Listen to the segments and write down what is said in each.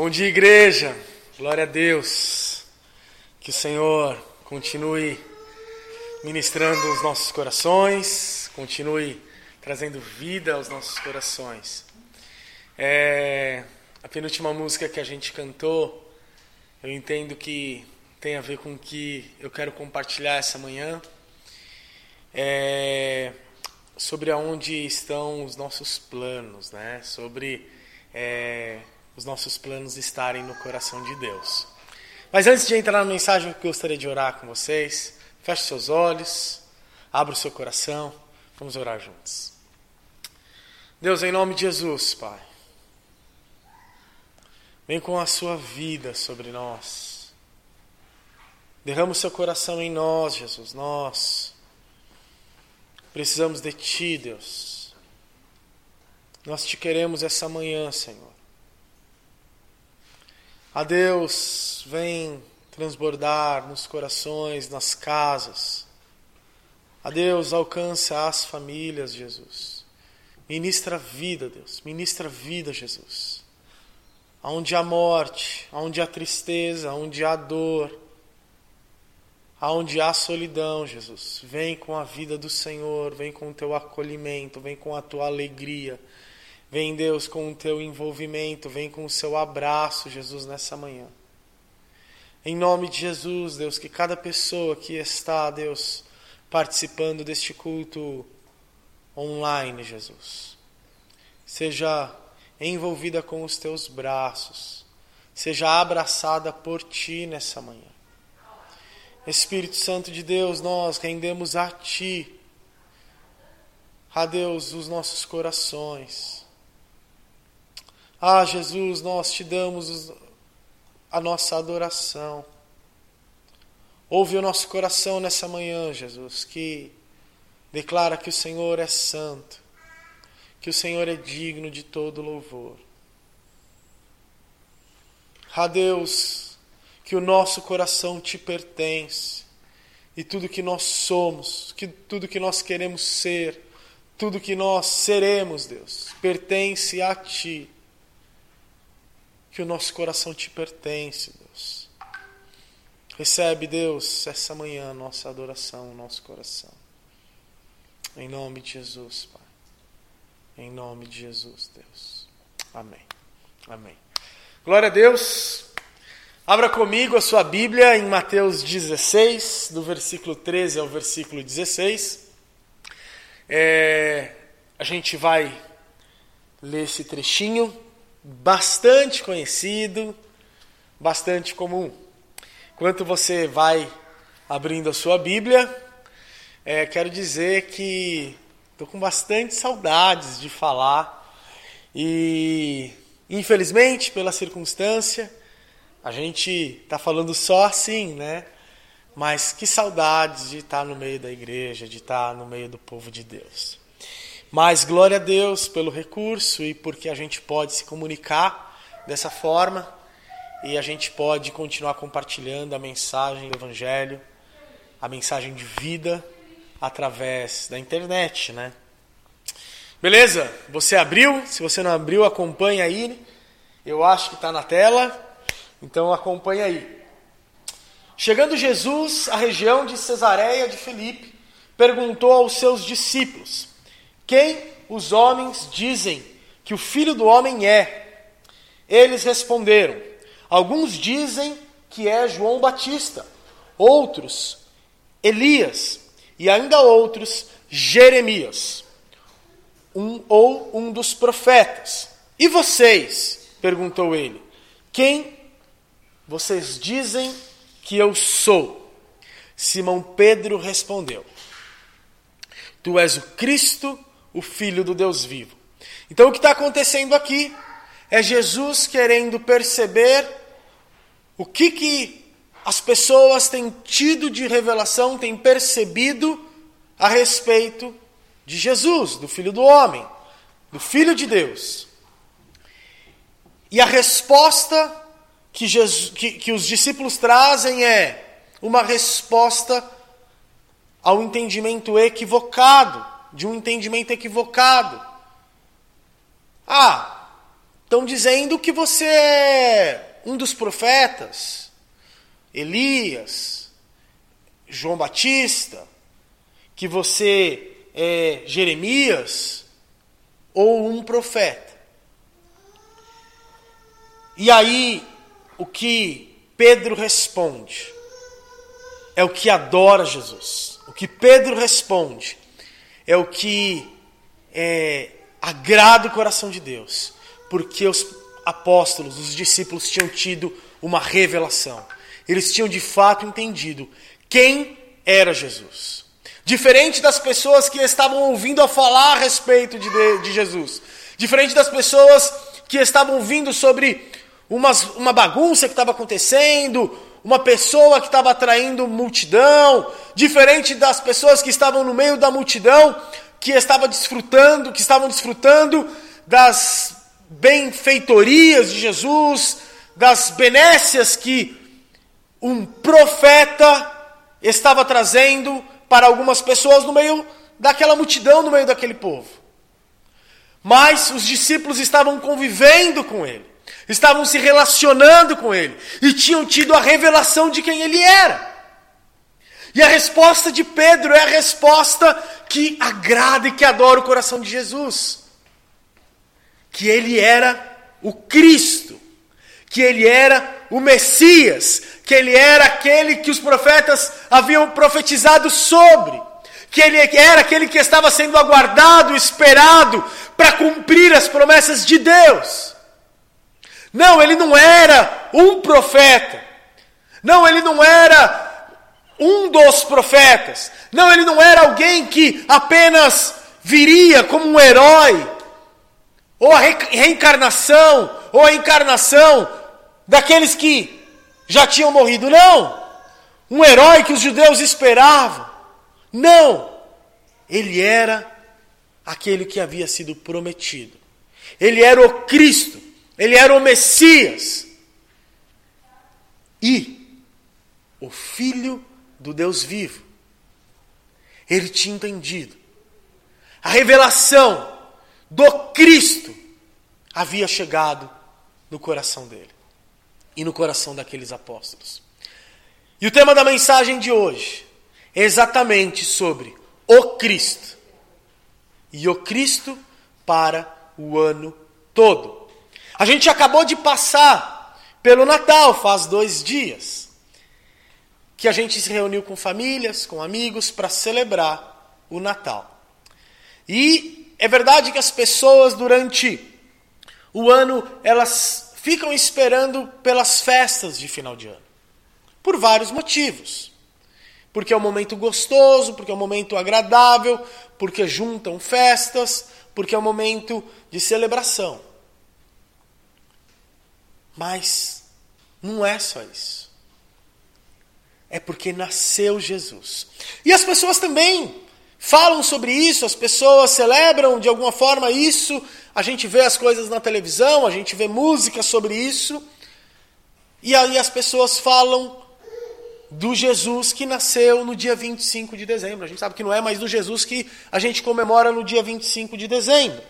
Bom dia, igreja. Glória a Deus. Que o Senhor continue ministrando os nossos corações, continue trazendo vida aos nossos corações. É, a penúltima música que a gente cantou, eu entendo que tem a ver com o que eu quero compartilhar essa manhã. É, sobre aonde estão os nossos planos, né? Sobre é, os nossos planos estarem no coração de Deus. Mas antes de entrar na mensagem, eu gostaria de orar com vocês. Feche seus olhos, abra o seu coração, vamos orar juntos. Deus, em nome de Jesus, Pai, vem com a sua vida sobre nós. Derrama o seu coração em nós, Jesus. Nós precisamos de Ti, Deus. Nós te queremos essa manhã, Senhor. A Deus, vem transbordar nos corações, nas casas. A Deus, alcança as famílias, Jesus. Ministra vida, Deus. Ministra vida, Jesus. Aonde há morte, aonde há tristeza, aonde há dor, aonde há solidão, Jesus. Vem com a vida do Senhor, vem com o teu acolhimento, vem com a tua alegria Vem, Deus, com o teu envolvimento, vem com o seu abraço, Jesus, nessa manhã. Em nome de Jesus, Deus, que cada pessoa que está, Deus, participando deste culto online, Jesus, seja envolvida com os teus braços, seja abraçada por ti nessa manhã. Espírito Santo de Deus, nós rendemos a ti, a Deus, os nossos corações ah, Jesus, nós te damos a nossa adoração. Ouve o nosso coração nessa manhã, Jesus, que declara que o Senhor é santo, que o Senhor é digno de todo louvor. Ah, Deus, que o nosso coração te pertence e tudo que nós somos, que tudo que nós queremos ser, tudo que nós seremos, Deus, pertence a ti que o nosso coração te pertence, Deus. Recebe, Deus, essa manhã nossa adoração, nosso coração. Em nome de Jesus, Pai. Em nome de Jesus, Deus. Amém. Amém. Glória a Deus. Abra comigo a sua Bíblia em Mateus 16, do versículo 13 ao versículo 16. É, a gente vai ler esse trechinho bastante conhecido, bastante comum. Enquanto você vai abrindo a sua Bíblia, é, quero dizer que estou com bastante saudades de falar e, infelizmente, pela circunstância, a gente está falando só assim, né? Mas que saudades de estar no meio da igreja, de estar no meio do povo de Deus. Mas glória a Deus pelo recurso e porque a gente pode se comunicar dessa forma e a gente pode continuar compartilhando a mensagem do Evangelho, a mensagem de vida através da internet, né? Beleza? Você abriu? Se você não abriu, acompanha aí. Eu acho que está na tela, então acompanha aí. Chegando Jesus à região de Cesareia de Filipe, perguntou aos seus discípulos: quem os homens dizem que o filho do homem é? Eles responderam: Alguns dizem que é João Batista, outros Elias e ainda outros Jeremias, um ou um dos profetas. E vocês? perguntou ele. Quem vocês dizem que eu sou? Simão Pedro respondeu: Tu és o Cristo, o Filho do Deus vivo. Então o que está acontecendo aqui é Jesus querendo perceber o que, que as pessoas têm tido de revelação, têm percebido a respeito de Jesus, do Filho do Homem, do Filho de Deus. E a resposta que, Jesus, que, que os discípulos trazem é uma resposta ao entendimento equivocado de um entendimento equivocado. Ah, estão dizendo que você é um dos profetas, Elias, João Batista, que você é Jeremias ou um profeta. E aí, o que Pedro responde é o que adora Jesus. O que Pedro responde é o que é, agrada o coração de Deus, porque os apóstolos, os discípulos tinham tido uma revelação. Eles tinham de fato entendido quem era Jesus. Diferente das pessoas que estavam ouvindo a falar a respeito de, de, de Jesus. Diferente das pessoas que estavam ouvindo sobre umas, uma bagunça que estava acontecendo, uma pessoa que estava atraindo multidão, diferente das pessoas que estavam no meio da multidão, que estava desfrutando, que estavam desfrutando das benfeitorias de Jesus, das benécias que um profeta estava trazendo para algumas pessoas no meio daquela multidão, no meio daquele povo. Mas os discípulos estavam convivendo com ele, estavam se relacionando com ele e tinham tido a revelação de quem ele era. E a resposta de Pedro é a resposta que agrada e que adora o coração de Jesus. Que ele era o Cristo, que ele era o Messias, que ele era aquele que os profetas haviam profetizado sobre, que ele era aquele que estava sendo aguardado, esperado para cumprir as promessas de Deus. Não, ele não era um profeta. Não, ele não era um dos profetas. Não, ele não era alguém que apenas viria como um herói, ou a reencarnação, ou a encarnação daqueles que já tinham morrido. Não! Um herói que os judeus esperavam. Não! Ele era aquele que havia sido prometido. Ele era o Cristo. Ele era o Messias. E o Filho do Deus vivo. Ele tinha entendido. A revelação do Cristo havia chegado no coração dele e no coração daqueles apóstolos. E o tema da mensagem de hoje é exatamente sobre o Cristo. E o Cristo para o ano todo. A gente acabou de passar pelo Natal, faz dois dias, que a gente se reuniu com famílias, com amigos, para celebrar o Natal. E é verdade que as pessoas durante o ano, elas ficam esperando pelas festas de final de ano. Por vários motivos. Porque é um momento gostoso, porque é um momento agradável, porque juntam festas, porque é um momento de celebração. Mas não é só isso. É porque nasceu Jesus. E as pessoas também falam sobre isso, as pessoas celebram de alguma forma isso, a gente vê as coisas na televisão, a gente vê música sobre isso, e aí as pessoas falam do Jesus que nasceu no dia 25 de dezembro. A gente sabe que não é mais do Jesus que a gente comemora no dia 25 de dezembro.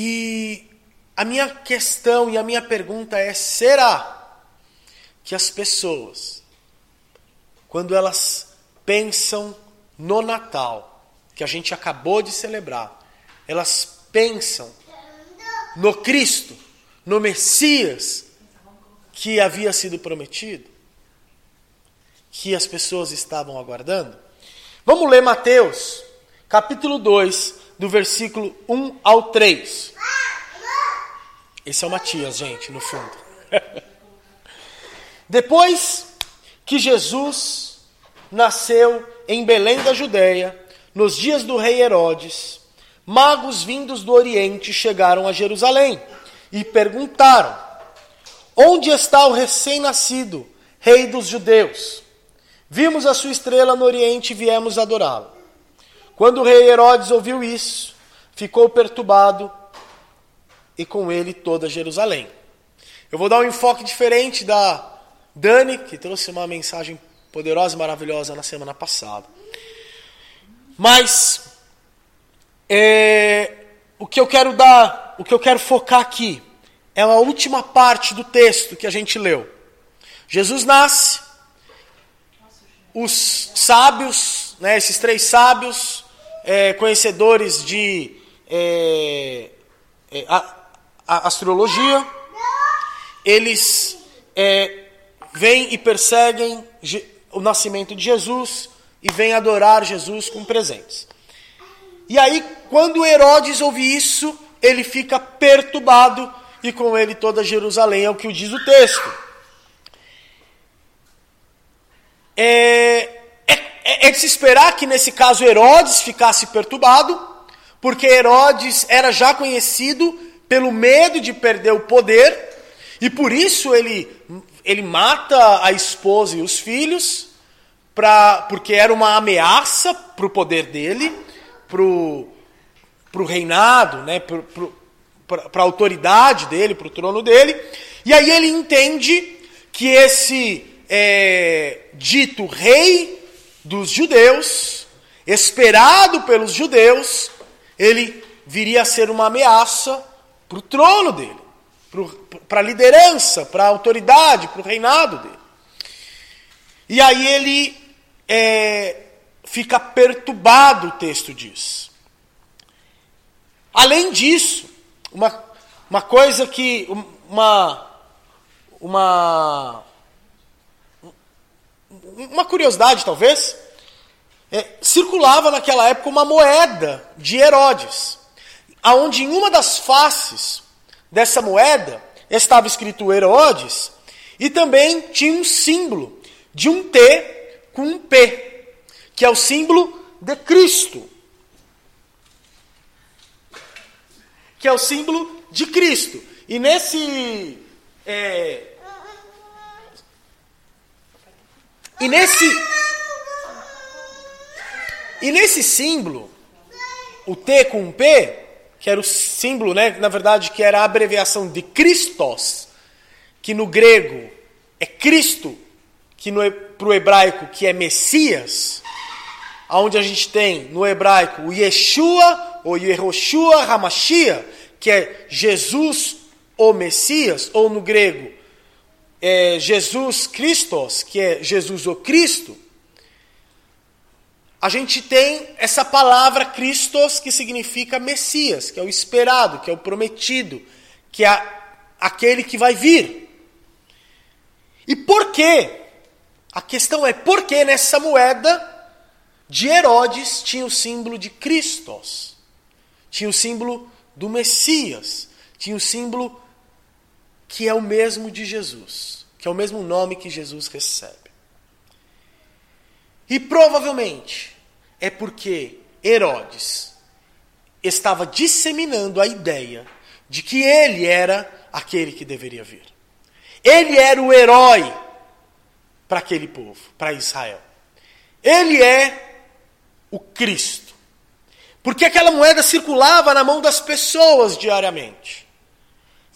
E a minha questão e a minha pergunta é: será que as pessoas, quando elas pensam no Natal, que a gente acabou de celebrar, elas pensam no Cristo, no Messias que havia sido prometido, que as pessoas estavam aguardando. Vamos ler Mateus, capítulo 2, do versículo 1 ao 3. Esse é o Matias, gente, no fundo. Depois que Jesus nasceu em Belém da Judéia, nos dias do rei Herodes, magos vindos do Oriente chegaram a Jerusalém e perguntaram: Onde está o recém-nascido, rei dos judeus? Vimos a sua estrela no Oriente e viemos adorá-lo. Quando o rei Herodes ouviu isso, ficou perturbado e com ele toda Jerusalém. Eu vou dar um enfoque diferente da Dani, que trouxe uma mensagem poderosa e maravilhosa na semana passada. Mas é, o que eu quero dar, o que eu quero focar aqui, é a última parte do texto que a gente leu. Jesus nasce, os sábios, né, esses três sábios, é, conhecedores de é, é, a, a astrologia, eles é, vêm e perseguem o nascimento de Jesus e vêm adorar Jesus com presentes. E aí, quando Herodes ouve isso, ele fica perturbado e com ele toda Jerusalém, é o que diz o texto. É, é, é, de se esperar que nesse caso Herodes ficasse perturbado, porque Herodes era já conhecido pelo medo de perder o poder, e por isso ele, ele mata a esposa e os filhos, pra, porque era uma ameaça para o poder dele, para o reinado, né, para a autoridade dele, para o trono dele. E aí ele entende que esse é, dito rei dos judeus, esperado pelos judeus, ele viria a ser uma ameaça para o trono dele, para a liderança, para a autoridade, para o reinado dele. E aí ele é, fica perturbado, o texto diz. Além disso, uma, uma coisa que. Uma, uma, uma curiosidade, talvez. É, circulava naquela época uma moeda de Herodes, aonde em uma das faces dessa moeda estava escrito Herodes e também tinha um símbolo de um T com um P, que é o símbolo de Cristo. Que é o símbolo de Cristo. E nesse. É, e nesse. E nesse símbolo, o T com um P, que era o símbolo, né, na verdade, que era a abreviação de Christos, que no grego é Cristo, que para o hebraico que é Messias, aonde a gente tem no hebraico o Yeshua ou Yehoshua Hamashia, que é Jesus o Messias, ou no grego é Jesus Christos, que é Jesus o Cristo a gente tem essa palavra Christos, que significa Messias, que é o esperado, que é o prometido, que é aquele que vai vir. E por quê? A questão é por que nessa moeda de Herodes tinha o símbolo de Christos, tinha o símbolo do Messias, tinha o símbolo que é o mesmo de Jesus, que é o mesmo nome que Jesus recebe. E provavelmente é porque Herodes estava disseminando a ideia de que ele era aquele que deveria vir. Ele era o herói para aquele povo, para Israel. Ele é o Cristo. Porque aquela moeda circulava na mão das pessoas diariamente.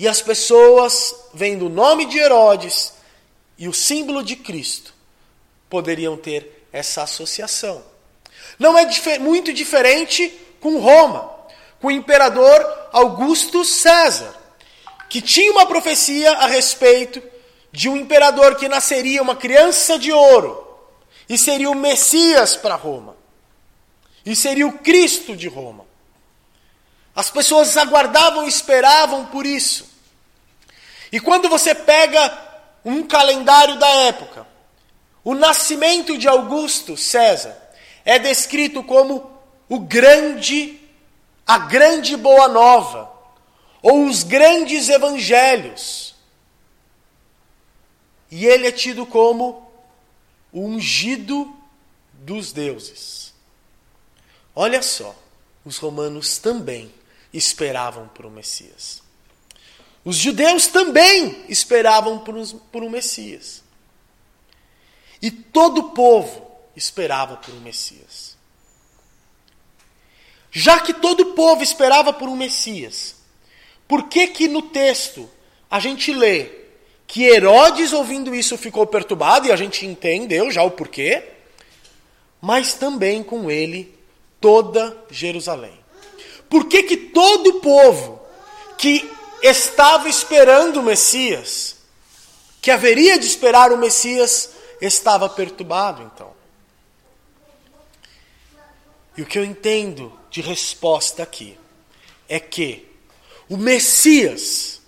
E as pessoas, vendo o nome de Herodes e o símbolo de Cristo, poderiam ter essa associação. Não é dif muito diferente com Roma, com o imperador Augusto César, que tinha uma profecia a respeito de um imperador que nasceria uma criança de ouro e seria o Messias para Roma. E seria o Cristo de Roma. As pessoas aguardavam e esperavam por isso. E quando você pega um calendário da época, o nascimento de Augusto César é descrito como o grande, a grande boa nova, ou os grandes evangelhos. E ele é tido como o ungido dos deuses. Olha só, os romanos também esperavam por um Messias. Os judeus também esperavam por um, por um Messias. E todo o povo esperava por um Messias. Já que todo o povo esperava por um Messias, por que que no texto a gente lê que Herodes ouvindo isso ficou perturbado e a gente entendeu já o porquê, mas também com ele toda Jerusalém. Por que, que todo o povo que estava esperando o Messias, que haveria de esperar o Messias, estava perturbado então? E o que eu entendo de resposta aqui é que o Messias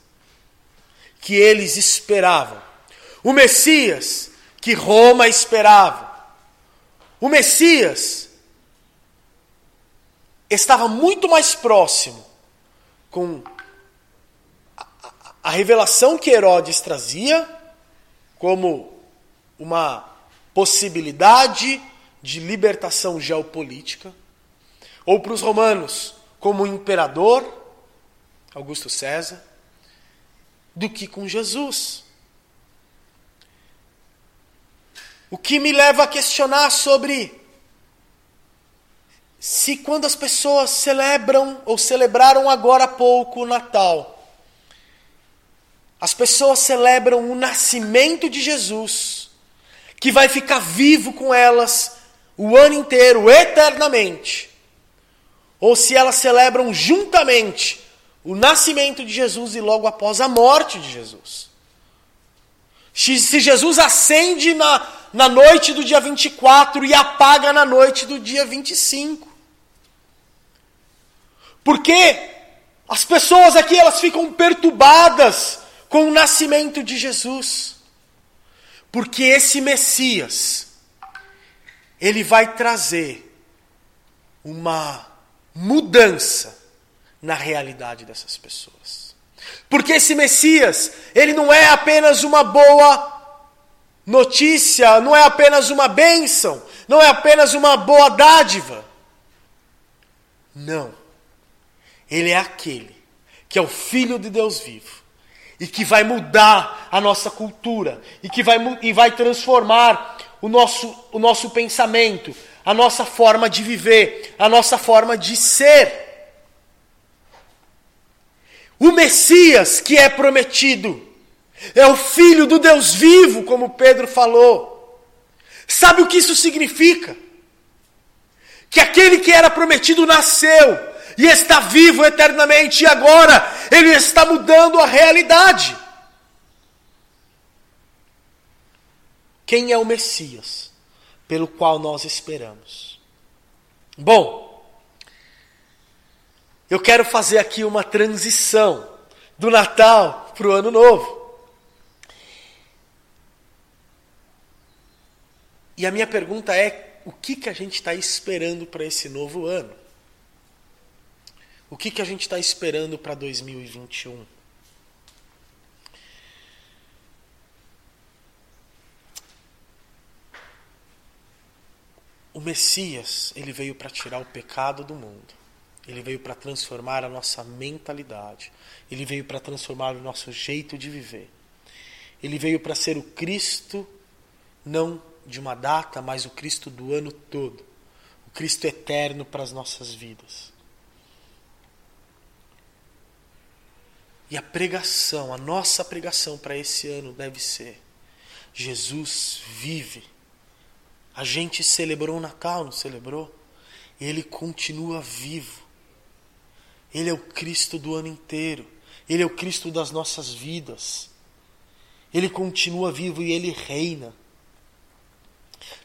que eles esperavam, o Messias que Roma esperava, o Messias estava muito mais próximo com a revelação que Herodes trazia como uma possibilidade de libertação geopolítica, ou para os romanos como imperador, Augusto César, do que com Jesus. O que me leva a questionar sobre se quando as pessoas celebram ou celebraram agora há pouco o Natal, as pessoas celebram o nascimento de Jesus, que vai ficar vivo com elas o ano inteiro, eternamente, ou se elas celebram juntamente o nascimento de Jesus e logo após a morte de Jesus. Se Jesus acende na, na noite do dia 24 e apaga na noite do dia 25. Porque as pessoas aqui elas ficam perturbadas com o nascimento de Jesus. Porque esse Messias ele vai trazer uma mudança na realidade dessas pessoas. Porque esse Messias, ele não é apenas uma boa notícia, não é apenas uma bênção, não é apenas uma boa dádiva. Não. Ele é aquele que é o Filho de Deus vivo e que vai mudar a nossa cultura e que vai, e vai transformar o nosso, o nosso pensamento, a nossa forma de viver, a nossa forma de ser. O Messias que é prometido é o Filho do Deus vivo, como Pedro falou. Sabe o que isso significa? Que aquele que era prometido nasceu e está vivo eternamente, e agora ele está mudando a realidade. Quem é o Messias pelo qual nós esperamos? Bom, eu quero fazer aqui uma transição do Natal para o Ano Novo. E a minha pergunta é: o que, que a gente está esperando para esse novo ano? O que, que a gente está esperando para 2021? O Messias, ele veio para tirar o pecado do mundo. Ele veio para transformar a nossa mentalidade. Ele veio para transformar o nosso jeito de viver. Ele veio para ser o Cristo, não de uma data, mas o Cristo do ano todo. O Cristo eterno para as nossas vidas. E a pregação, a nossa pregação para esse ano deve ser: Jesus vive. A gente celebrou o Natal, não celebrou? Ele continua vivo. Ele é o Cristo do ano inteiro. Ele é o Cristo das nossas vidas. Ele continua vivo e ele reina.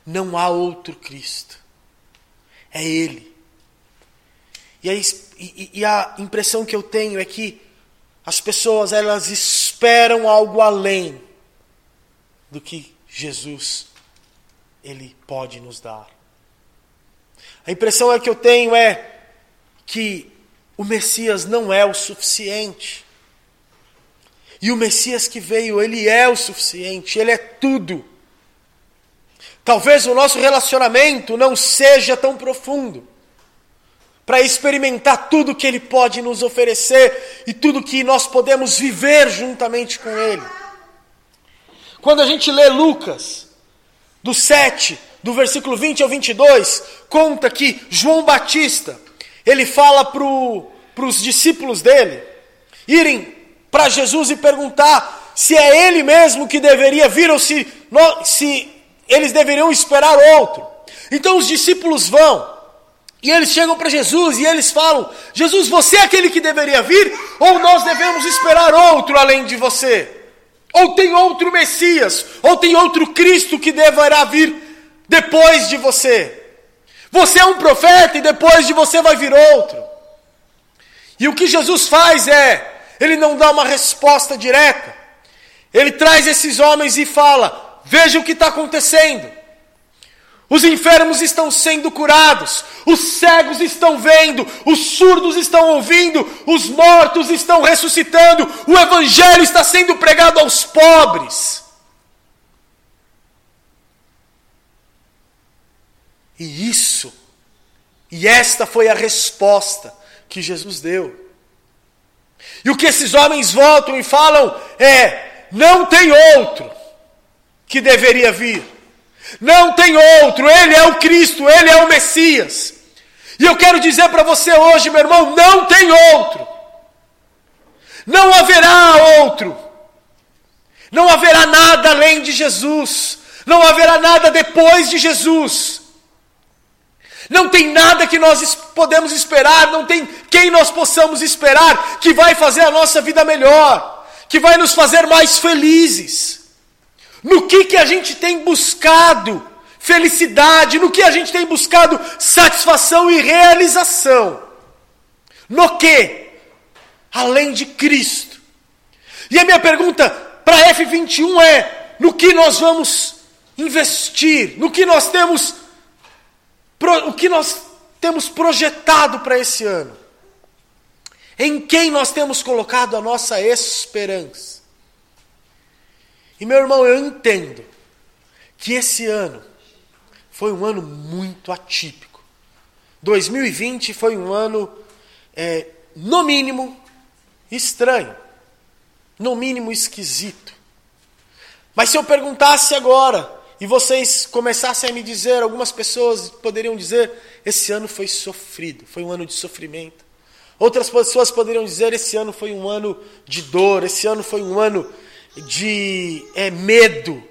Não há outro Cristo. É Ele. E a, e, a impressão que eu tenho é que as pessoas elas esperam algo além do que Jesus ele pode nos dar. A impressão é que eu tenho é que o Messias não é o suficiente. E o Messias que veio, ele é o suficiente, ele é tudo. Talvez o nosso relacionamento não seja tão profundo para experimentar tudo que ele pode nos oferecer e tudo que nós podemos viver juntamente com ele. Quando a gente lê Lucas, do 7, do versículo 20 ao 22, conta que João Batista, ele fala para os discípulos dele irem para Jesus e perguntar se é ele mesmo que deveria vir ou se, se eles deveriam esperar outro. Então os discípulos vão E eles chegam para Jesus e eles falam: Jesus, você é aquele que deveria vir? Ou nós devemos esperar outro além de você? Ou tem outro Messias? Ou tem outro Cristo que deverá vir depois de você? Você é um profeta e depois de você vai vir outro. E o que Jesus faz é, ele não dá uma resposta direta. Ele traz esses homens e fala: Veja o que está acontecendo. Os enfermos estão sendo curados, os cegos estão vendo, os surdos estão ouvindo, os mortos estão ressuscitando, o evangelho está sendo pregado aos pobres. E isso, e esta foi a resposta que Jesus deu. E o que esses homens voltam e falam é: não tem outro que deveria vir. Não tem outro, Ele é o Cristo, Ele é o Messias. E eu quero dizer para você hoje, meu irmão, não tem outro. Não haverá outro. Não haverá nada além de Jesus. Não haverá nada depois de Jesus. Não tem nada que nós podemos esperar, não tem quem nós possamos esperar que vai fazer a nossa vida melhor, que vai nos fazer mais felizes. No que, que a gente tem buscado felicidade, no que a gente tem buscado satisfação e realização. No que? Além de Cristo. E a minha pergunta para F21 é: no que nós vamos investir? No que nós temos o que nós temos projetado para esse ano? Em quem nós temos colocado a nossa esperança? E meu irmão, eu entendo que esse ano foi um ano muito atípico. 2020 foi um ano, é, no mínimo, estranho, no mínimo esquisito. Mas se eu perguntasse agora, e vocês começassem a me dizer, algumas pessoas poderiam dizer: esse ano foi sofrido, foi um ano de sofrimento. Outras pessoas poderiam dizer: esse ano foi um ano de dor, esse ano foi um ano de é, medo.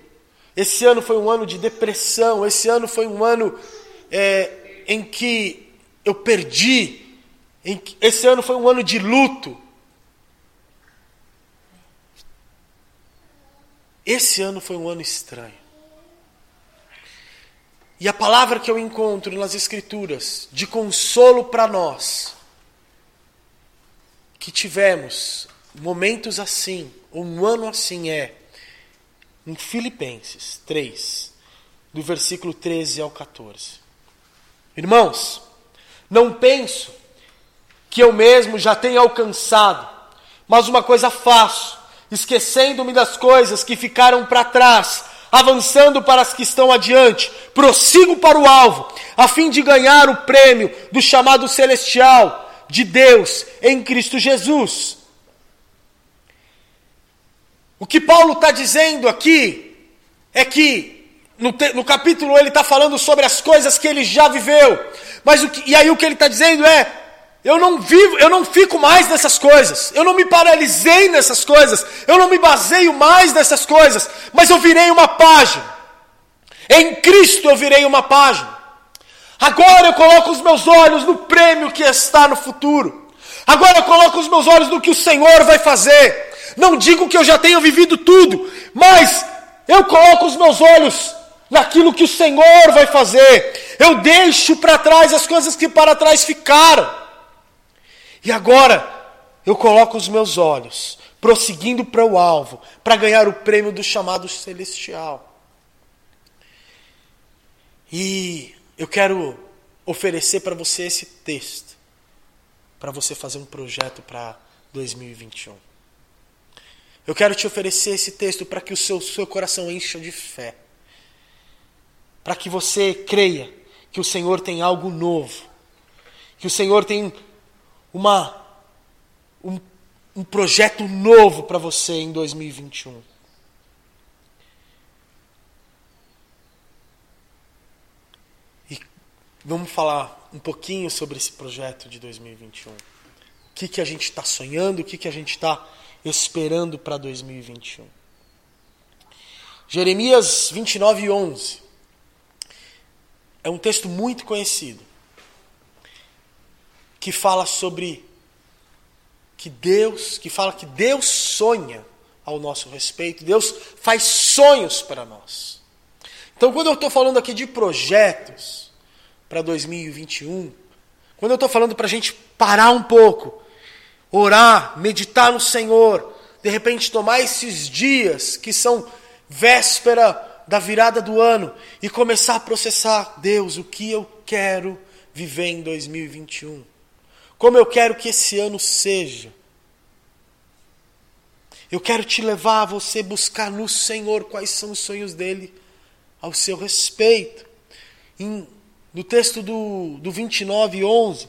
Esse ano foi um ano de depressão. Esse ano foi um ano é, em que eu perdi. Em, esse ano foi um ano de luto. Esse ano foi um ano estranho. E a palavra que eu encontro nas Escrituras de consolo para nós, que tivemos momentos assim, um ano assim é em Filipenses 3, do versículo 13 ao 14. Irmãos, não penso que eu mesmo já tenha alcançado, mas uma coisa faço, esquecendo-me das coisas que ficaram para trás, avançando para as que estão adiante, prossigo para o alvo, a fim de ganhar o prêmio do chamado celestial de Deus em Cristo Jesus. O que Paulo está dizendo aqui é que no, te, no capítulo ele está falando sobre as coisas que ele já viveu, mas o que, e aí o que ele está dizendo é eu não vivo, eu não fico mais nessas coisas. Eu não me paralisei nessas coisas. Eu não me baseio mais nessas coisas. Mas eu virei uma página. Em Cristo eu virei uma página. Agora eu coloco os meus olhos no prêmio que está no futuro. Agora eu coloco os meus olhos no que o Senhor vai fazer. Não digo que eu já tenha vivido tudo, mas eu coloco os meus olhos naquilo que o Senhor vai fazer. Eu deixo para trás as coisas que para trás ficaram. E agora eu coloco os meus olhos, prosseguindo para o alvo, para ganhar o prêmio do chamado celestial. E eu quero oferecer para você esse texto, para você fazer um projeto para 2021. Eu quero te oferecer esse texto para que o seu, seu coração encha de fé. Para que você creia que o Senhor tem algo novo. Que o Senhor tem uma, um, um projeto novo para você em 2021. E vamos falar um pouquinho sobre esse projeto de 2021. O que, que a gente está sonhando, o que, que a gente está esperando para 2021. Jeremias 29, 11. É um texto muito conhecido. que fala sobre que Deus, que fala que Deus sonha ao nosso respeito, Deus faz sonhos para nós. Então, quando eu estou falando aqui de projetos para 2021, quando eu estou falando para a gente parar um pouco, orar, meditar no Senhor, de repente tomar esses dias que são véspera da virada do ano e começar a processar, Deus, o que eu quero viver em 2021? Como eu quero que esse ano seja? Eu quero te levar a você buscar no Senhor quais são os sonhos dele ao seu respeito. Em, no texto do, do 29, 11,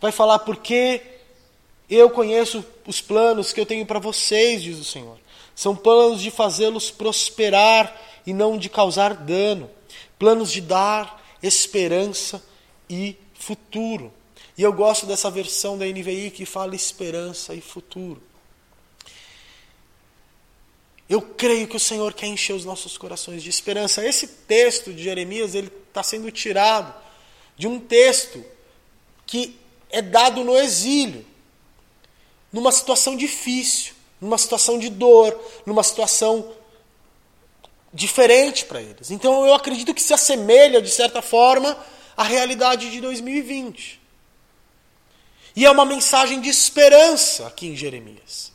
vai falar porque eu conheço os planos que eu tenho para vocês, diz o Senhor. São planos de fazê-los prosperar e não de causar dano. Planos de dar esperança e futuro. E eu gosto dessa versão da NVI que fala esperança e futuro. Eu creio que o Senhor quer encher os nossos corações de esperança. Esse texto de Jeremias ele está sendo tirado de um texto que é dado no exílio, numa situação difícil, numa situação de dor, numa situação diferente para eles. Então eu acredito que se assemelha, de certa forma, à realidade de 2020. E é uma mensagem de esperança aqui em Jeremias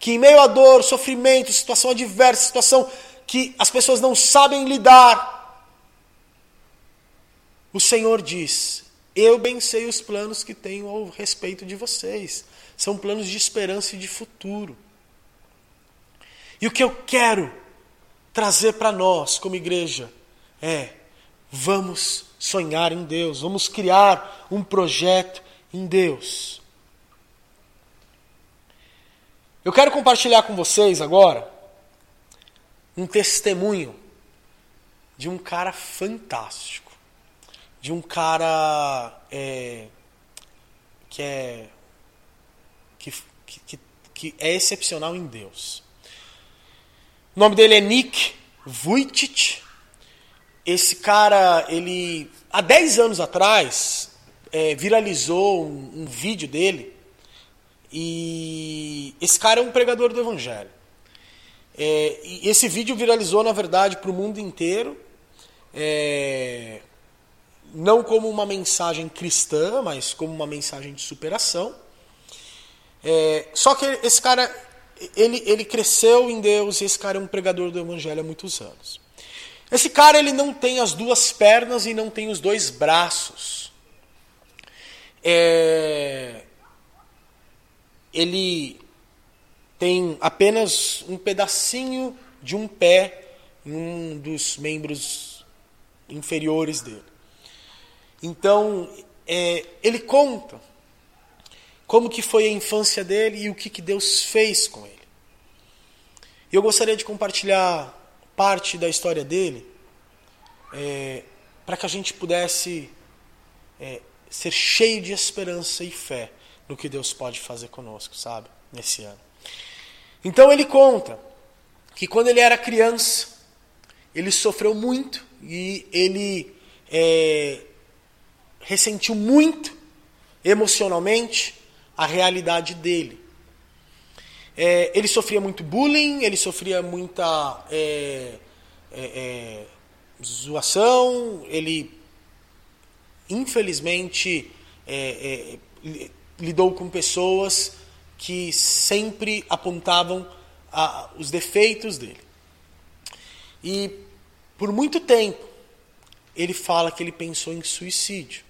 que em meio à dor, sofrimento, situação adversa, situação que as pessoas não sabem lidar, o Senhor diz: Eu bem sei os planos que tenho ao respeito de vocês. São planos de esperança e de futuro. E o que eu quero trazer para nós, como igreja, é: vamos sonhar em Deus, vamos criar um projeto em Deus. Eu quero compartilhar com vocês agora um testemunho de um cara fantástico, de um cara é, que é que, que, que é excepcional em Deus. O nome dele é Nick Vujicic. Esse cara, ele há 10 anos atrás é, viralizou um, um vídeo dele e esse cara é um pregador do evangelho. É, e esse vídeo viralizou, na verdade, para o mundo inteiro. É, não como uma mensagem cristã, mas como uma mensagem de superação. É, só que esse cara, ele, ele cresceu em Deus e esse cara é um pregador do evangelho há muitos anos. Esse cara, ele não tem as duas pernas e não tem os dois braços. É, ele tem apenas um pedacinho de um pé em um dos membros inferiores dele. Então, é, ele conta como que foi a infância dele e o que, que Deus fez com ele. E eu gostaria de compartilhar parte da história dele é, para que a gente pudesse é, ser cheio de esperança e fé no que Deus pode fazer conosco, sabe? Nesse ano. Então ele conta que quando ele era criança, ele sofreu muito e ele é, ressentiu muito emocionalmente a realidade dele. É, ele sofria muito bullying, ele sofria muita é, é, é zoação, ele infelizmente é, lidou com pessoas que sempre apontavam a, os defeitos dele. E por muito tempo ele fala que ele pensou em suicídio.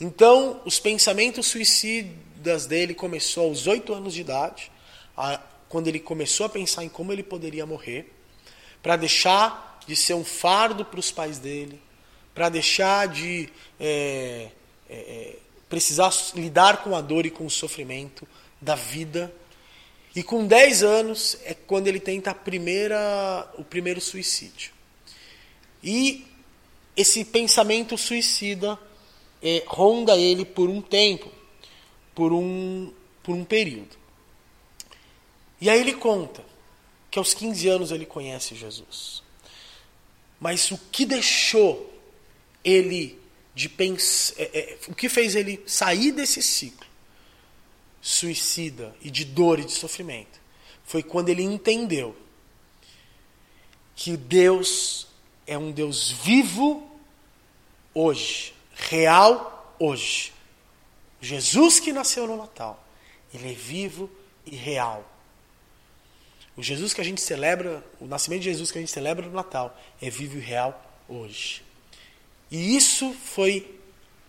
Então, os pensamentos suicidas dele começou aos oito anos de idade, a, quando ele começou a pensar em como ele poderia morrer, para deixar de ser um fardo para os pais dele, para deixar de é, é, precisar lidar com a dor e com o sofrimento da vida. E com 10 anos é quando ele tenta primeira, o primeiro suicídio. E esse pensamento suicida é, ronda ele por um tempo, por um, por um período. E aí ele conta que aos 15 anos ele conhece Jesus. Mas o que deixou ele de pensar. É, é, o que fez ele sair desse ciclo suicida e de dor e de sofrimento foi quando ele entendeu que Deus é um Deus vivo hoje, real hoje. Jesus que nasceu no Natal, ele é vivo e real. O Jesus que a gente celebra, o nascimento de Jesus que a gente celebra no Natal, é vivo e real hoje. E isso foi,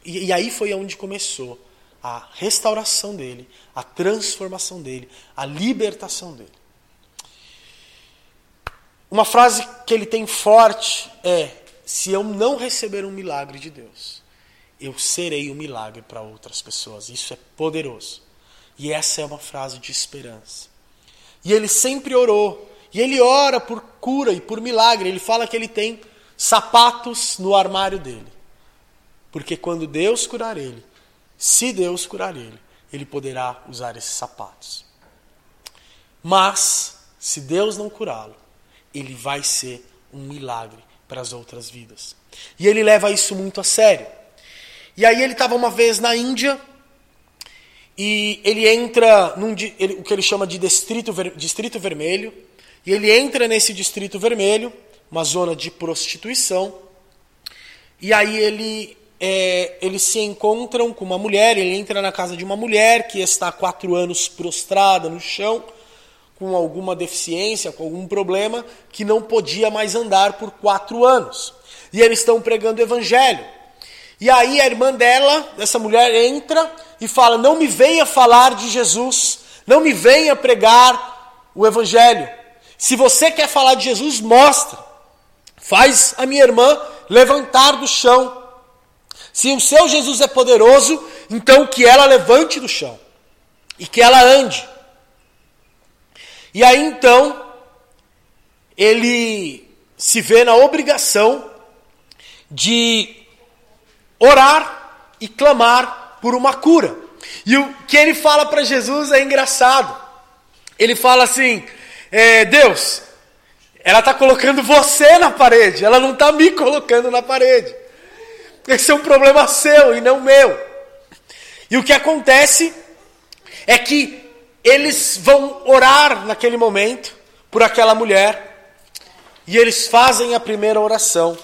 e, e aí foi onde começou a restauração dele, a transformação dele, a libertação dele. Uma frase que ele tem forte é: se eu não receber um milagre de Deus, eu serei um milagre para outras pessoas. Isso é poderoso. E essa é uma frase de esperança. E ele sempre orou. E ele ora por cura e por milagre. Ele fala que ele tem sapatos no armário dele. Porque quando Deus curar ele, se Deus curar ele, ele poderá usar esses sapatos. Mas, se Deus não curá-lo, ele vai ser um milagre para as outras vidas. E ele leva isso muito a sério. E aí ele estava uma vez na Índia e ele entra num ele, o que ele chama de distrito, distrito vermelho. E ele entra nesse distrito vermelho, uma zona de prostituição. E aí ele é, eles se encontram com uma mulher, ele entra na casa de uma mulher que está há quatro anos prostrada no chão, com alguma deficiência, com algum problema, que não podia mais andar por quatro anos. E eles estão pregando o evangelho. E aí a irmã dela, dessa mulher, entra e fala: Não me venha falar de Jesus, não me venha pregar o evangelho. Se você quer falar de Jesus, mostra. Faz a minha irmã levantar do chão. Se o seu Jesus é poderoso, então que ela levante do chão e que ela ande. E aí então ele se vê na obrigação de orar e clamar por uma cura. E o que ele fala para Jesus é engraçado. Ele fala assim: é, Deus, ela está colocando você na parede, ela não está me colocando na parede. Esse é um problema seu e não meu. E o que acontece é que eles vão orar naquele momento por aquela mulher e eles fazem a primeira oração.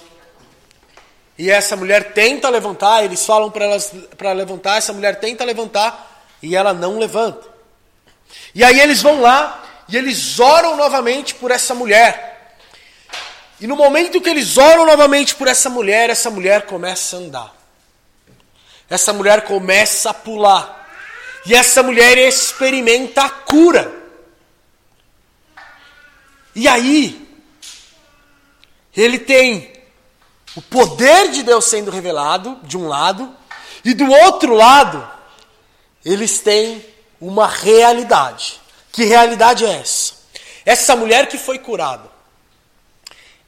E essa mulher tenta levantar, eles falam para levantar, essa mulher tenta levantar e ela não levanta. E aí eles vão lá e eles oram novamente por essa mulher. E no momento que eles oram novamente por essa mulher, essa mulher começa a andar. Essa mulher começa a pular. E essa mulher experimenta a cura. E aí, ele tem o poder de Deus sendo revelado, de um lado, e do outro lado, eles têm uma realidade. Que realidade é essa? Essa mulher que foi curada,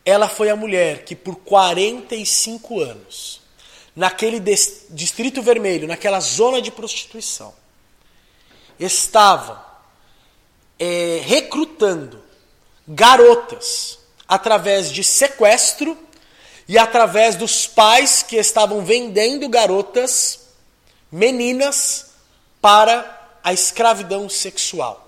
ela foi a mulher que por 45 anos, naquele distrito vermelho, naquela zona de prostituição, estava é, recrutando garotas através de sequestro e através dos pais que estavam vendendo garotas, meninas, para a escravidão sexual.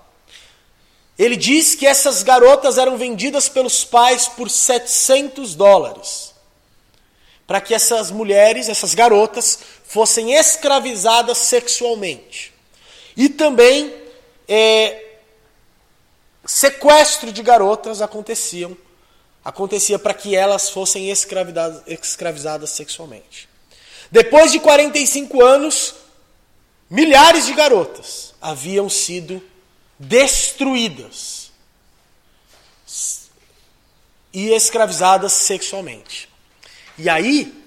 Ele diz que essas garotas eram vendidas pelos pais por 700 dólares. Para que essas mulheres, essas garotas, fossem escravizadas sexualmente. E também é, sequestro de garotas aconteciam, acontecia para que elas fossem escravizadas, escravizadas sexualmente. Depois de 45 anos, milhares de garotas haviam sido destruídas e escravizadas sexualmente. E aí,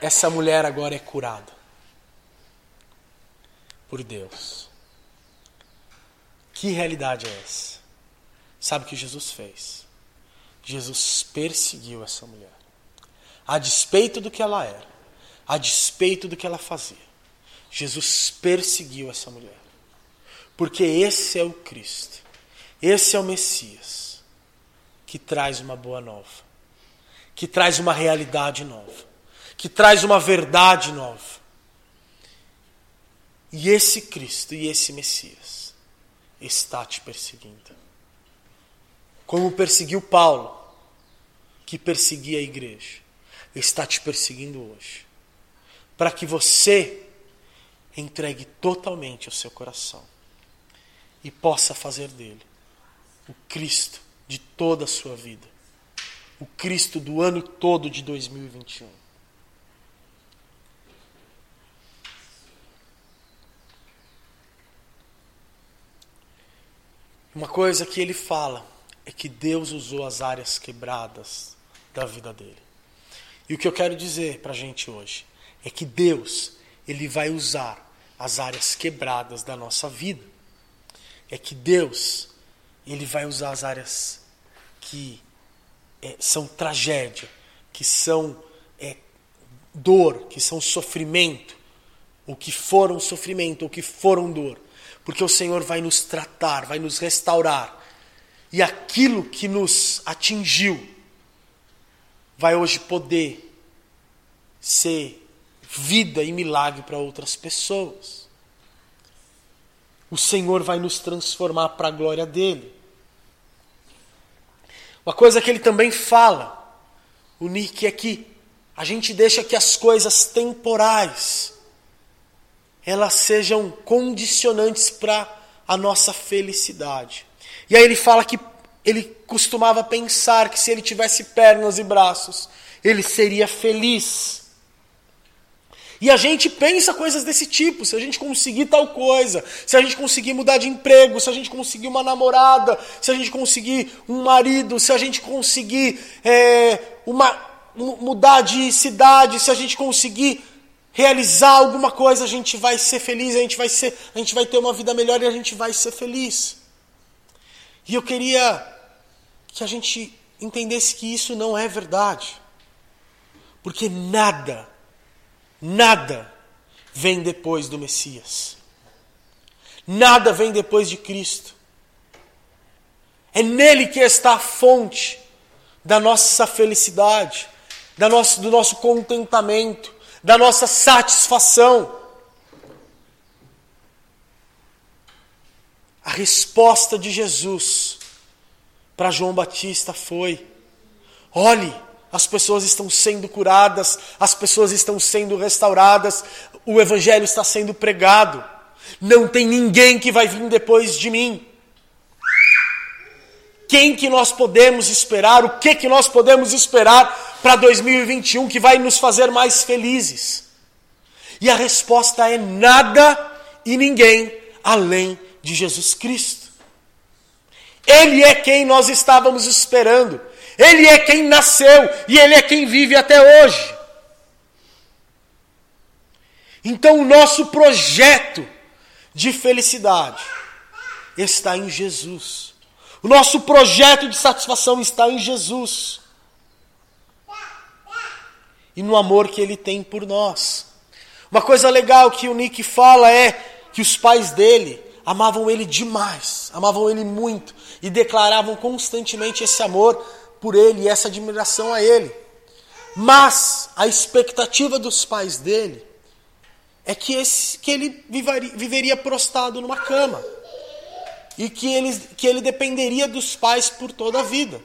essa mulher agora é curada por Deus. Que realidade é essa? Sabe o que Jesus fez? Jesus perseguiu essa mulher. A despeito do que ela era, a despeito do que ela fazia. Jesus perseguiu essa mulher. Porque esse é o Cristo, esse é o Messias, que traz uma boa nova, que traz uma realidade nova, que traz uma verdade nova. E esse Cristo e esse Messias está te perseguindo. Como perseguiu Paulo, que perseguia a igreja, está te perseguindo hoje. Para que você entregue totalmente o seu coração e possa fazer dele o Cristo de toda a sua vida, o Cristo do ano todo de 2021. Uma coisa que ele fala é que Deus usou as áreas quebradas da vida dele. E o que eu quero dizer para a gente hoje é que Deus ele vai usar as áreas quebradas da nossa vida. É que Deus ele vai usar as áreas que é, são tragédia, que são é, dor, que são sofrimento, ou que foram sofrimento, ou que foram dor, porque o Senhor vai nos tratar, vai nos restaurar. E aquilo que nos atingiu vai hoje poder ser vida e milagre para outras pessoas. O Senhor vai nos transformar para a glória dele. Uma coisa que ele também fala, o Nick, é que a gente deixa que as coisas temporais elas sejam condicionantes para a nossa felicidade. E aí ele fala que ele costumava pensar que se ele tivesse pernas e braços, ele seria feliz. E a gente pensa coisas desse tipo, se a gente conseguir tal coisa, se a gente conseguir mudar de emprego, se a gente conseguir uma namorada, se a gente conseguir um marido, se a gente conseguir é, uma, mudar de cidade, se a gente conseguir realizar alguma coisa, a gente vai ser feliz, a gente vai, ser, a gente vai ter uma vida melhor e a gente vai ser feliz. E eu queria que a gente entendesse que isso não é verdade. Porque nada, nada vem depois do Messias. Nada vem depois de Cristo. É nele que está a fonte da nossa felicidade, da nosso, do nosso contentamento, da nossa satisfação. A resposta de Jesus para João Batista foi: olhe, as pessoas estão sendo curadas, as pessoas estão sendo restauradas, o Evangelho está sendo pregado, não tem ninguém que vai vir depois de mim. Quem que nós podemos esperar? O que que nós podemos esperar para 2021 que vai nos fazer mais felizes? E a resposta é nada e ninguém além de Jesus Cristo. Ele é quem nós estávamos esperando. Ele é quem nasceu e ele é quem vive até hoje. Então o nosso projeto de felicidade está em Jesus. O nosso projeto de satisfação está em Jesus e no amor que ele tem por nós. Uma coisa legal que o Nick fala é que os pais dele amavam ele demais, amavam ele muito e declaravam constantemente esse amor por ele e essa admiração a ele. Mas a expectativa dos pais dele é que, esse, que ele vivaria, viveria prostrado numa cama e que ele, que ele dependeria dos pais por toda a vida.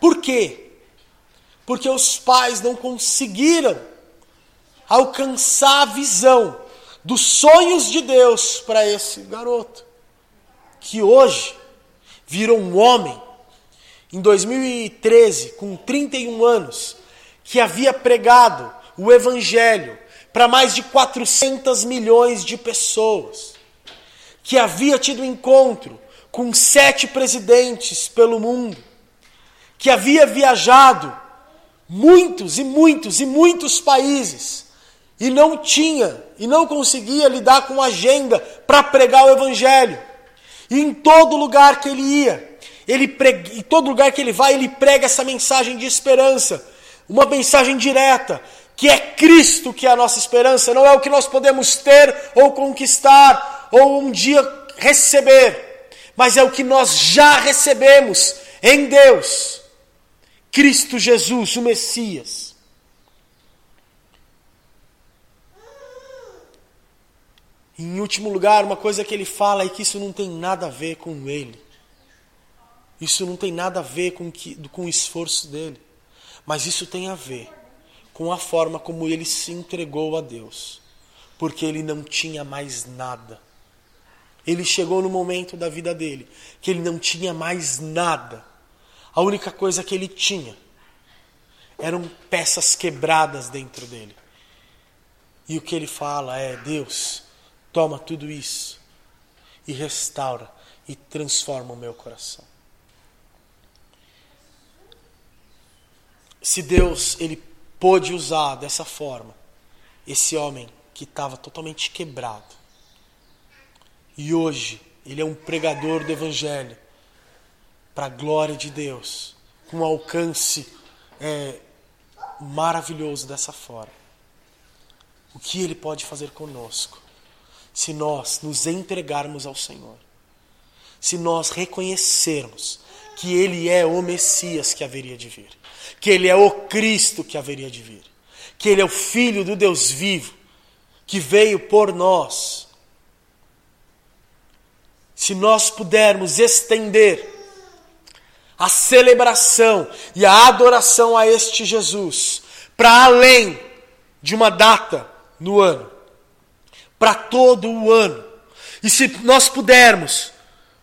Por quê? porque os pais não conseguiram alcançar a visão dos sonhos de Deus para esse garoto, que hoje virou um homem, em 2013, com 31 anos, que havia pregado o Evangelho para mais de 400 milhões de pessoas, que havia tido encontro com sete presidentes pelo mundo, que havia viajado muitos e muitos e muitos países e não tinha e não conseguia lidar com agenda para pregar o evangelho. E em todo lugar que ele ia, ele prega, em todo lugar que ele vai, ele prega essa mensagem de esperança, uma mensagem direta, que é Cristo que é a nossa esperança, não é o que nós podemos ter ou conquistar ou um dia receber, mas é o que nós já recebemos em Deus. Cristo Jesus, o Messias. Em último lugar, uma coisa que ele fala é que isso não tem nada a ver com ele. Isso não tem nada a ver com, que, com o esforço dele. Mas isso tem a ver com a forma como ele se entregou a Deus. Porque ele não tinha mais nada. Ele chegou no momento da vida dele que ele não tinha mais nada. A única coisa que ele tinha eram peças quebradas dentro dele. E o que ele fala é: Deus, toma tudo isso e restaura e transforma o meu coração. Se Deus ele pôde usar dessa forma esse homem que estava totalmente quebrado e hoje ele é um pregador do evangelho para a glória de Deus, com um alcance é, maravilhoso dessa forma. O que ele pode fazer conosco? Se nós nos entregarmos ao Senhor, se nós reconhecermos que Ele é o Messias que haveria de vir, que Ele é o Cristo que haveria de vir, que Ele é o Filho do Deus vivo, que veio por nós. Se nós pudermos estender a celebração e a adoração a este Jesus para além de uma data no ano, para todo o ano. E se nós pudermos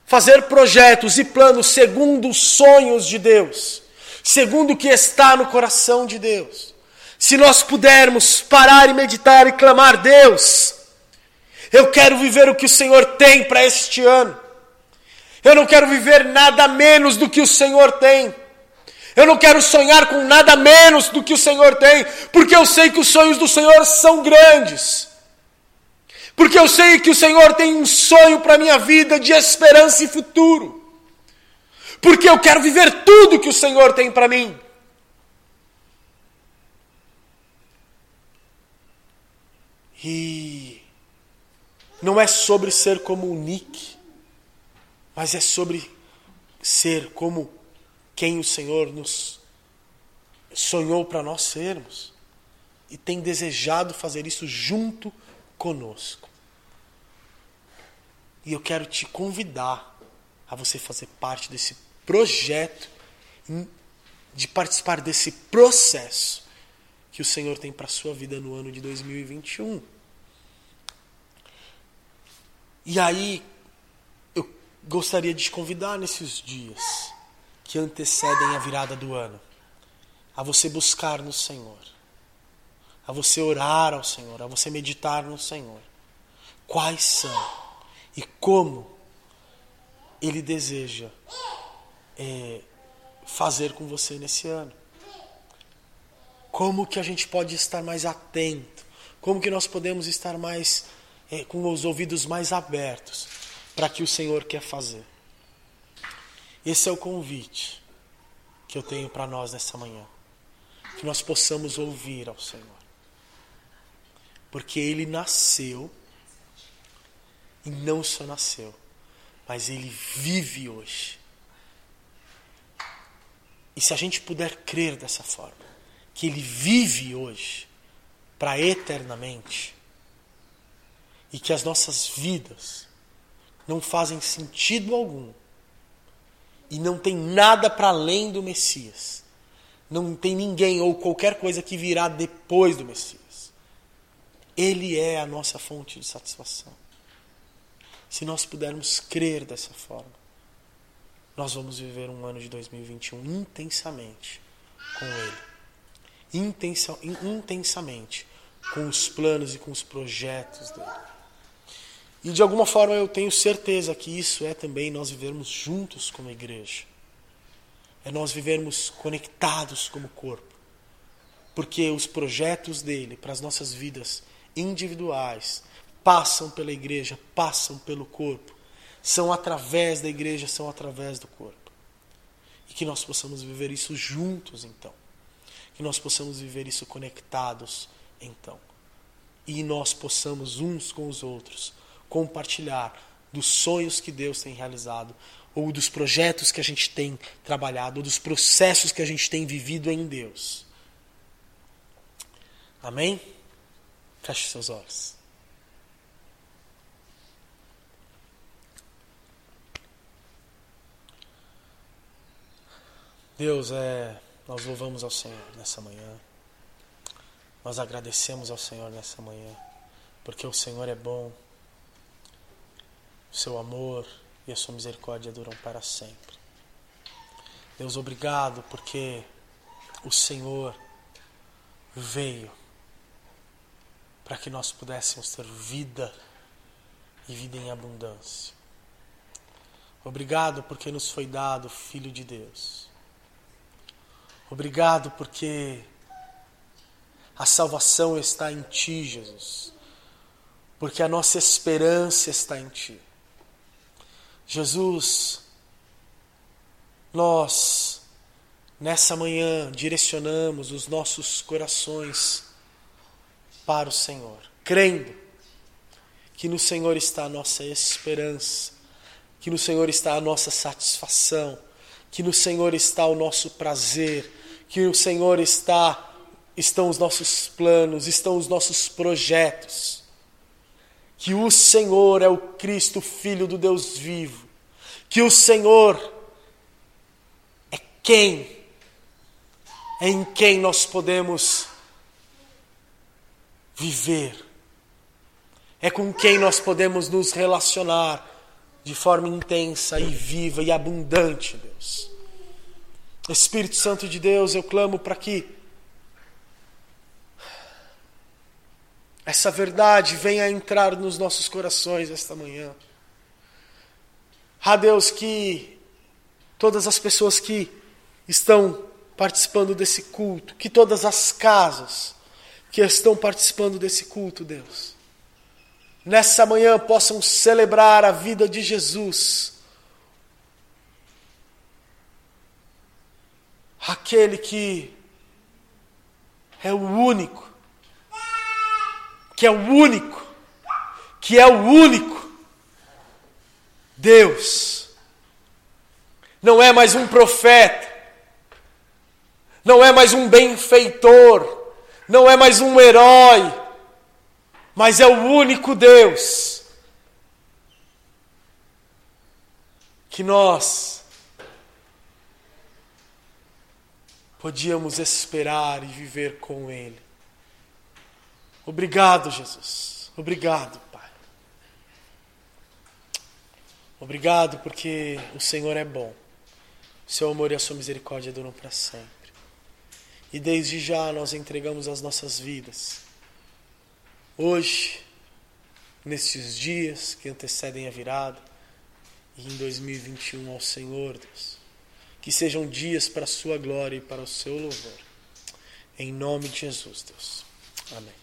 fazer projetos e planos segundo os sonhos de Deus, segundo o que está no coração de Deus, se nós pudermos parar e meditar e clamar, Deus, eu quero viver o que o Senhor tem para este ano. Eu não quero viver nada menos do que o Senhor tem. Eu não quero sonhar com nada menos do que o Senhor tem, porque eu sei que os sonhos do Senhor são grandes. Porque eu sei que o Senhor tem um sonho para a minha vida de esperança e futuro. Porque eu quero viver tudo que o Senhor tem para mim. E não é sobre ser como o Nick, mas é sobre ser como quem o Senhor nos sonhou para nós sermos. E tem desejado fazer isso junto conosco. E eu quero te convidar a você fazer parte desse projeto, de participar desse processo que o Senhor tem para a sua vida no ano de 2021. E aí, eu gostaria de te convidar nesses dias que antecedem a virada do ano, a você buscar no Senhor a você orar ao Senhor, a você meditar no Senhor. Quais são e como Ele deseja é, fazer com você nesse ano? Como que a gente pode estar mais atento? Como que nós podemos estar mais é, com os ouvidos mais abertos para que o Senhor quer fazer? Esse é o convite que eu tenho para nós nessa manhã. Que nós possamos ouvir ao Senhor. Porque ele nasceu e não só nasceu, mas ele vive hoje. E se a gente puder crer dessa forma, que ele vive hoje para eternamente, e que as nossas vidas não fazem sentido algum, e não tem nada para além do Messias, não tem ninguém ou qualquer coisa que virá depois do Messias. Ele é a nossa fonte de satisfação. Se nós pudermos crer dessa forma, nós vamos viver um ano de 2021 intensamente com Ele. Intensa, intensamente com os planos e com os projetos dele. E de alguma forma eu tenho certeza que isso é também nós vivermos juntos como igreja. É nós vivermos conectados como corpo. Porque os projetos dele para as nossas vidas individuais passam pela igreja, passam pelo corpo, são através da igreja, são através do corpo. E que nós possamos viver isso juntos, então. Que nós possamos viver isso conectados, então. E nós possamos, uns com os outros, compartilhar dos sonhos que Deus tem realizado, ou dos projetos que a gente tem trabalhado, ou dos processos que a gente tem vivido em Deus. Amém? Feche seus olhos. Deus, é, nós louvamos ao Senhor nessa manhã. Nós agradecemos ao Senhor nessa manhã, porque o Senhor é bom. O seu amor e a sua misericórdia duram para sempre. Deus, obrigado porque o Senhor veio para que nós pudéssemos ter vida e vida em abundância. Obrigado porque nos foi dado o Filho de Deus. Obrigado porque a salvação está em Ti, Jesus. Porque a nossa esperança está em Ti. Jesus, nós, nessa manhã, direcionamos os nossos corações para o Senhor, crendo que no Senhor está a nossa esperança, que no Senhor está a nossa satisfação, que no Senhor está o nosso prazer, que no Senhor está estão os nossos planos, estão os nossos projetos. Que o Senhor é o Cristo, Filho do Deus vivo. Que o Senhor é quem? É em quem nós podemos viver. É com quem nós podemos nos relacionar de forma intensa e viva e abundante, Deus. Espírito Santo de Deus, eu clamo para que essa verdade venha entrar nos nossos corações esta manhã. Ah, Deus, que todas as pessoas que estão participando desse culto, que todas as casas que estão participando desse culto, Deus, nessa manhã possam celebrar a vida de Jesus. Aquele que é o único que é o único, que é o único Deus. Não é mais um profeta, não é mais um benfeitor, não é mais um herói, mas é o único Deus que nós podíamos esperar e viver com Ele. Obrigado, Jesus. Obrigado, Pai. Obrigado porque o Senhor é bom. O seu amor e a sua misericórdia duram para sempre. E desde já nós entregamos as nossas vidas. Hoje, nestes dias que antecedem a virada, e em 2021 ao Senhor, Deus. Que sejam dias para a sua glória e para o seu louvor. Em nome de Jesus, Deus. Amém.